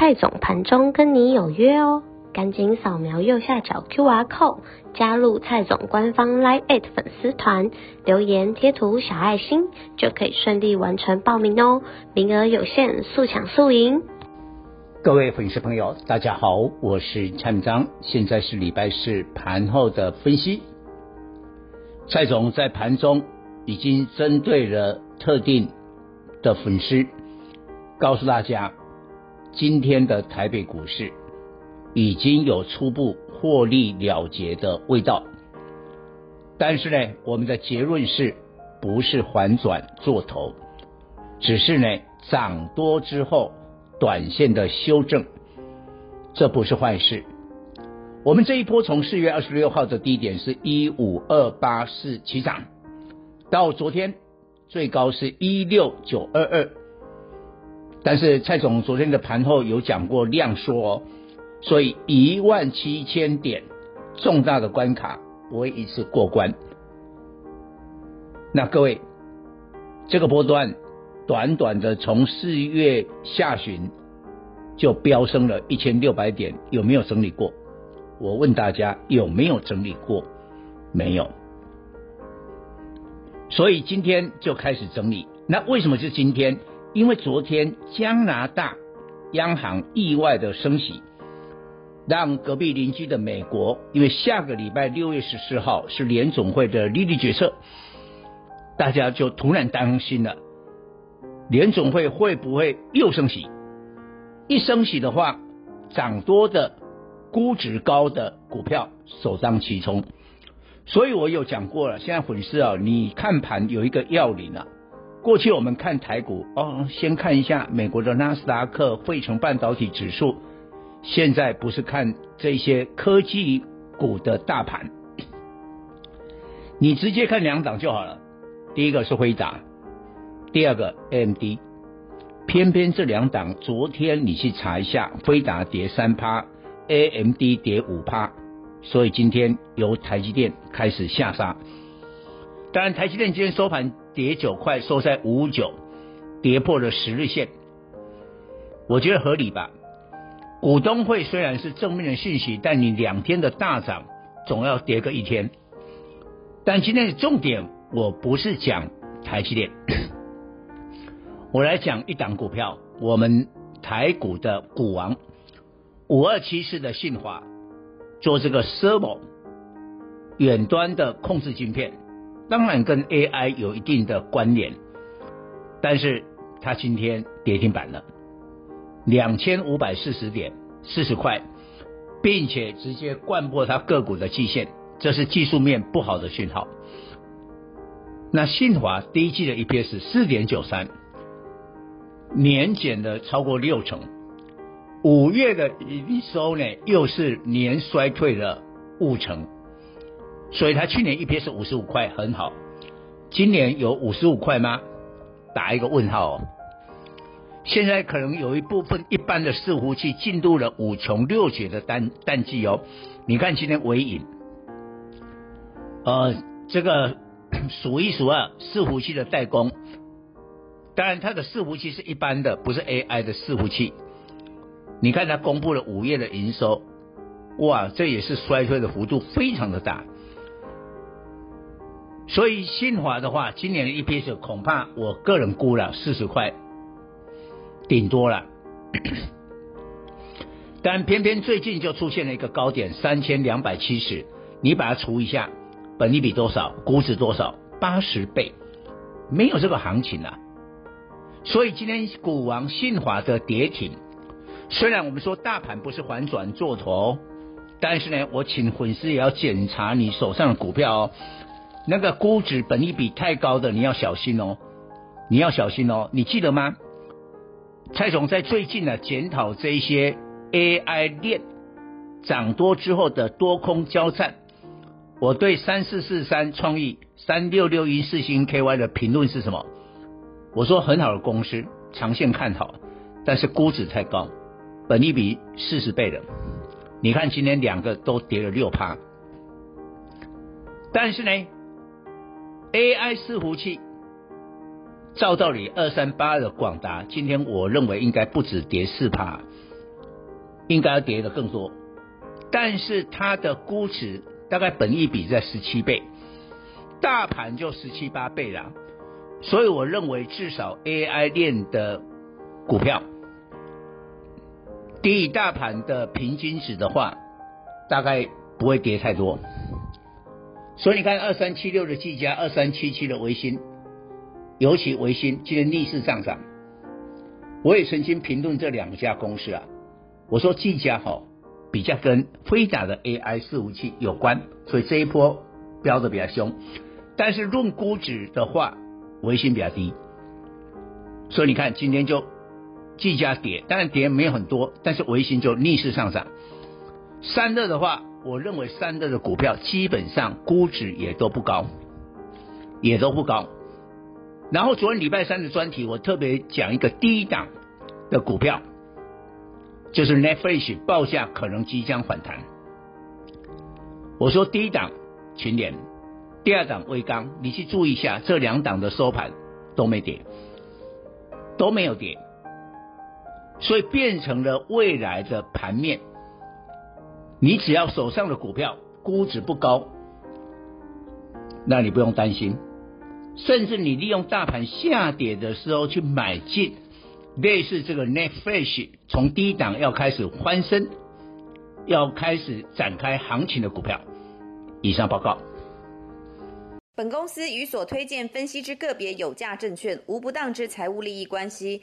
蔡总盘中跟你有约哦，赶紧扫描右下角 QR code 加入蔡总官方 Live 粉丝团，留言贴图小爱心就可以顺利完成报名哦，名额有限，速抢速赢。各位粉丝朋友，大家好，我是蔡明彰，现在是礼拜四盘后的分析。蔡总在盘中已经针对了特定的粉丝，告诉大家。今天的台北股市已经有初步获利了结的味道，但是呢，我们的结论是不是反转做头，只是呢涨多之后短线的修正，这不是坏事。我们这一波从四月二十六号的低点是一五二八四起涨，到昨天最高是一六九二二。但是蔡总昨天的盘后有讲过量缩哦，所以一万七千点重大的关卡不会一次过关。那各位，这个波段短短的从四月下旬就飙升了一千六百点，有没有整理过？我问大家有没有整理过？没有。所以今天就开始整理。那为什么是今天？因为昨天加拿大央行意外的升息，让隔壁邻居的美国，因为下个礼拜六月十四号是联总会的利率决策，大家就突然担心了，联总会会不会又升息？一升息的话，涨多的估值高的股票首当其冲，所以我有讲过了，现在粉丝啊，你看盘有一个要领啊。过去我们看台股哦，先看一下美国的纳斯达克、费城半导体指数。现在不是看这些科技股的大盘，你直接看两档就好了。第一个是辉达，第二个 AMD。偏偏这两档昨天你去查一下，辉达跌三趴，AMD 跌五趴，所以今天由台积电开始下杀。当然，台积电今天收盘。跌九块，收在五五九，跌破了十日线，我觉得合理吧。股东会虽然是正面的信息，但你两天的大涨，总要跌个一天。但今天的重点，我不是讲台积电，我来讲一档股票，我们台股的股王五二七四的信华，做这个 servo 远端的控制晶片。当然跟 AI 有一定的关联，但是它今天跌停板了，两千五百四十点四十块，并且直接掼破它个股的季线，这是技术面不好的讯号。那信华第一季的 EPS 四点九三，年减了超过六成，五月的营收呢又是年衰退了五成。所以它去年 EPS 是五十五块，很好。今年有五十五块吗？打一个问号哦。现在可能有一部分一般的伺服器进入了五穷六绝的淡淡季哦。你看今天纬颖，呃，这个 数一数二伺服器的代工，当然它的伺服器是一般的，不是 AI 的伺服器。你看它公布了五月的营收，哇，这也是衰退的幅度非常的大。所以信驊的话，今年的 EPS 恐怕我个人估了四十块，顶多了。但偏偏最近就出现了一个高点三千两百七十，你把它除一下，本利比多少，估值多少，八十倍，没有这个行情啊。所以今天股王信华的跌停，虽然我们说大盘不是反转做头，但是呢，我请粉丝也要检查你手上的股票哦。那个估值本益比太高的，你要小心哦，你要小心哦。你记得吗？蔡总在最近呢检讨这一些 AI 链涨多之后的多空交战，我对三四四三创意、三六六一四星 KY 的评论是什么？我说很好的公司，长线看好，但是估值太高，本益比四十倍的。你看今天两个都跌了六趴，但是呢，AI 伺服器。照道理，二三八的广达，今天我认为应该不止跌四趴，应该要跌的更多。但是它的估值大概本益比在十七倍，大盘就十七八倍了，所以我认为至少 AI 链的股票低于大盘的平均值的话，大概不会跌太多。所以你看，二三七六的技嘉，二三七七的微星。尤其微星今天逆势上涨，我也曾经评论这两家公司啊，我说技嘉哈比较跟飞达的 AI 伺服器有关，所以这一波飙得比较凶。但是论估值的话，微星比较低，所以你看今天就技嘉跌，当然跌没有很多，但是微星就逆势上涨。散热的话，我认为散热的股票基本上估值也都不高，也都不高。然后昨天礼拜三的专题，我特别讲一个低档的股票，就是 Netflix 报价可能即将反弹。我说第一档群联，第二档威刚，你去注意一下，这两档的收盘都没跌，都没有跌，所以变成了未来的盘面，你只要手上的股票估值不高，那你不用担心。甚至你利用大盘下跌的时候去买进，类似这个 Netflix 从低档要开始翻身，要开始展开行情的股票。以上报告。本公司与所推荐分析之个别有价证券无不当之财务利益关系。